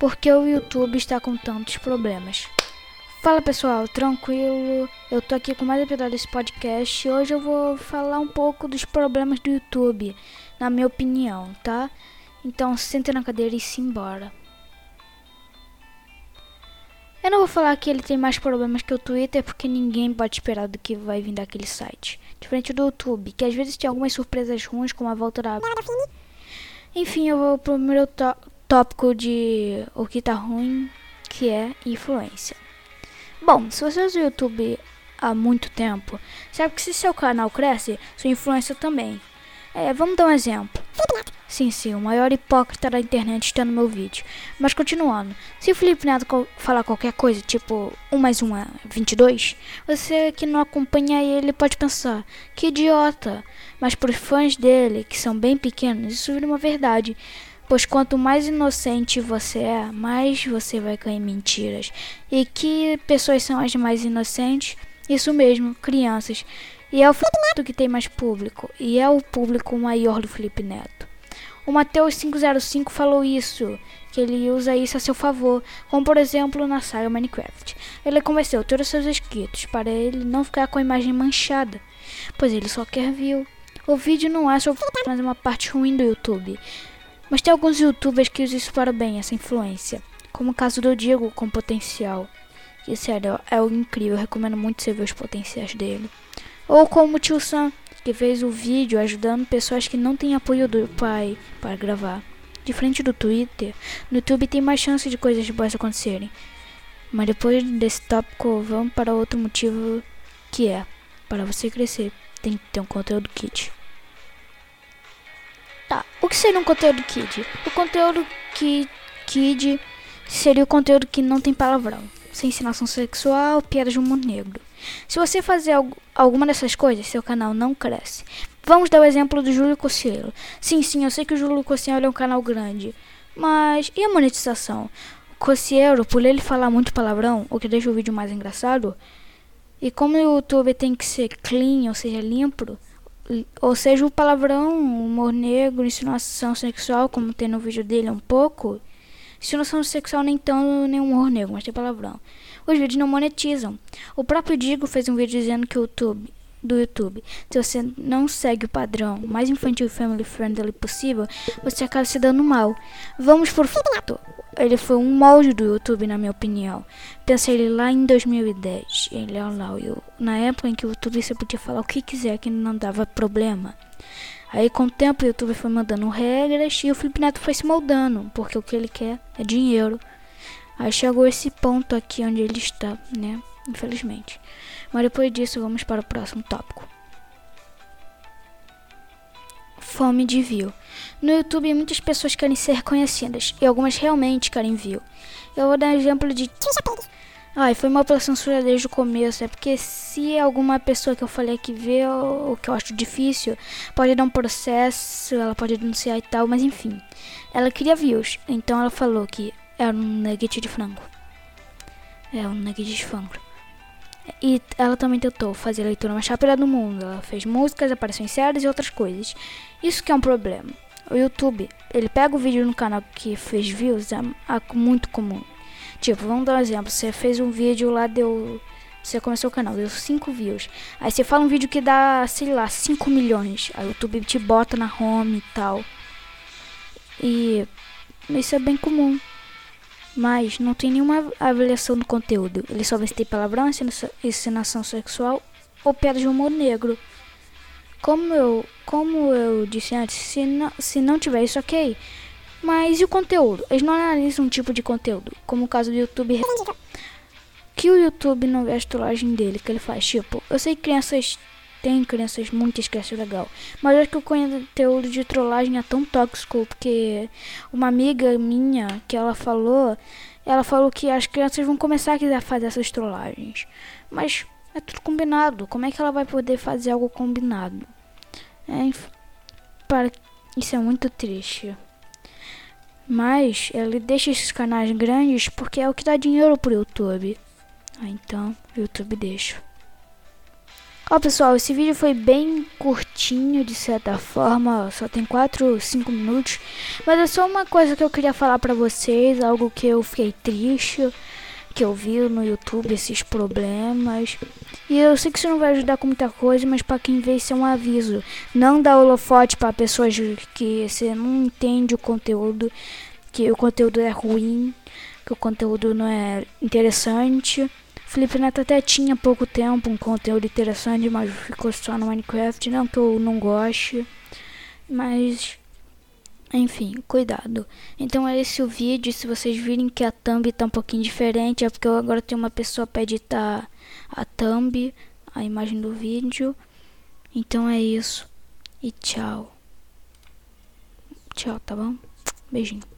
Por que o YouTube está com tantos problemas? Fala pessoal, tranquilo? Eu tô aqui com mais um episódio desse podcast e hoje eu vou falar um pouco dos problemas do YouTube, na minha opinião, tá? Então senta na cadeira e se embora. Eu não vou falar que ele tem mais problemas que o Twitter porque ninguém pode esperar do que vai vir daquele site. Diferente do YouTube, que às vezes tem algumas surpresas ruins como a volta da enfim, eu vou pro primeiro tópico de o que tá ruim, que é influência. Bom, se você usa o YouTube há muito tempo, sabe que se seu canal cresce, sua influência também. É, vamos dar um exemplo. Sim, sim, o maior hipócrita da internet está no meu vídeo. Mas continuando, se o Felipe Neto falar qualquer coisa, tipo 1 mais 1 é 22, você que não acompanha ele pode pensar, que idiota. Mas para os fãs dele, que são bem pequenos, isso vira uma verdade. Pois quanto mais inocente você é, mais você vai cair em mentiras. E que pessoas são as mais inocentes? Isso mesmo, crianças. E é o Neto que tem mais público. E é o público maior do Felipe Neto. O Mateus 505 falou isso, que ele usa isso a seu favor, como por exemplo na saga Minecraft. Ele convenceu todos seus inscritos para ele não ficar com a imagem manchada, pois ele só quer view. O vídeo não é sobre mas é uma parte ruim do YouTube. Mas tem alguns youtubers que usam isso para bem, essa influência. Como o caso do Diego com potencial. Que sério, é algo incrível, eu recomendo muito você ver os potenciais dele. Ou como o tio Sam, que fez o vídeo ajudando pessoas que não têm apoio do pai para gravar. Diferente do Twitter, no YouTube tem mais chance de coisas boas acontecerem. Mas depois desse tópico, vamos para outro motivo que é, para você crescer, tem que ter um conteúdo kit. Tá, o que seria um conteúdo kid? O conteúdo que kid seria o conteúdo que não tem palavrão, sem ensinação sexual, piadas de humor negro. Se você fazer alguma dessas coisas, seu canal não cresce. Vamos dar o exemplo do Júlio Cossielo. Sim, sim, eu sei que o Júlio Cossielo é um canal grande. Mas e a monetização? O Cossielo, por ele falar muito palavrão, o que deixa o vídeo mais engraçado, e como o YouTube tem que ser clean, ou seja, limpo, ou seja, o palavrão, humor negro, insinuação sexual, como tem no vídeo dele um pouco, insinuação sexual nem tão nem humor negro, mas tem palavrão os vídeos não monetizam. O próprio Digo fez um vídeo dizendo que o YouTube do YouTube. Se você não segue o padrão mais infantil e family friendly possível, você acaba se dando mal. Vamos por fato. Ele foi um molde do YouTube, na minha opinião. Pensei ele lá em 2010. Ele é lá, na época em que o YouTube você podia falar o que quiser, que não dava problema. Aí com o tempo o YouTube foi mandando regras e o Felipe Neto foi se moldando, porque o que ele quer é dinheiro. Aí chegou esse ponto aqui onde ele está, né? Infelizmente. Mas depois disso, vamos para o próximo tópico. Fome de view. No YouTube, muitas pessoas querem ser reconhecidas e algumas realmente querem view. Eu vou dar um exemplo de. Ai, foi mal pela censura desde o começo. É porque se alguma pessoa que eu falei que vê o que eu acho difícil, pode dar um processo, ela pode denunciar e tal, mas enfim. Ela queria views, então ela falou que era um nugget de frango. É um nugget de frango. E ela também tentou fazer leitura mais rápida do mundo. Ela fez músicas, apareceu em séries e outras coisas. Isso que é um problema. O YouTube, ele pega o vídeo no canal que fez views, é, é muito comum. Tipo, vamos dar um exemplo. Você fez um vídeo lá, deu. Você começou o canal, deu 5 views. Aí você fala um vídeo que dá, sei lá, 5 milhões. Aí o YouTube te bota na home e tal. E isso é bem comum mas não tem nenhuma avaliação do conteúdo. Ele só ter palavrão, ensinação sexual ou piada de humor negro. Como eu, como eu disse antes, se não, se não tiver isso, ok. Mas e o conteúdo? Eles não analisam um tipo de conteúdo, como o caso do YouTube. Que o YouTube não vê a trollagem dele, que ele faz. Tipo, eu sei que crianças tem crianças muito esquece legal. Mas acho que o conteúdo de trollagem é tão tóxico porque uma amiga minha que ela falou, ela falou que as crianças vão começar a quiser fazer essas trollagens. Mas é tudo combinado. Como é que ela vai poder fazer algo combinado? É, para isso é muito triste. Mas ele deixa esses canais grandes porque é o que dá dinheiro pro YouTube. Ah, então, YouTube deixa. Ó pessoal, esse vídeo foi bem curtinho de certa forma, só tem 4, 5 minutos. Mas é só uma coisa que eu queria falar pra vocês, algo que eu fiquei triste, que eu vi no YouTube, esses problemas. E eu sei que isso não vai ajudar com muita coisa, mas para quem vê isso é um aviso. Não dá holofote para pessoas que você não entende o conteúdo, que o conteúdo é ruim, que o conteúdo não é interessante. Felipe Neto até tinha pouco tempo um conteúdo interessante, mas ficou só no Minecraft. Não que eu não goste, mas enfim, cuidado. Então é esse o vídeo. Se vocês virem que a thumb tá um pouquinho diferente, é porque eu agora tenho uma pessoa para editar a thumb, a imagem do vídeo. Então é isso. E tchau. Tchau, tá bom? Beijinho.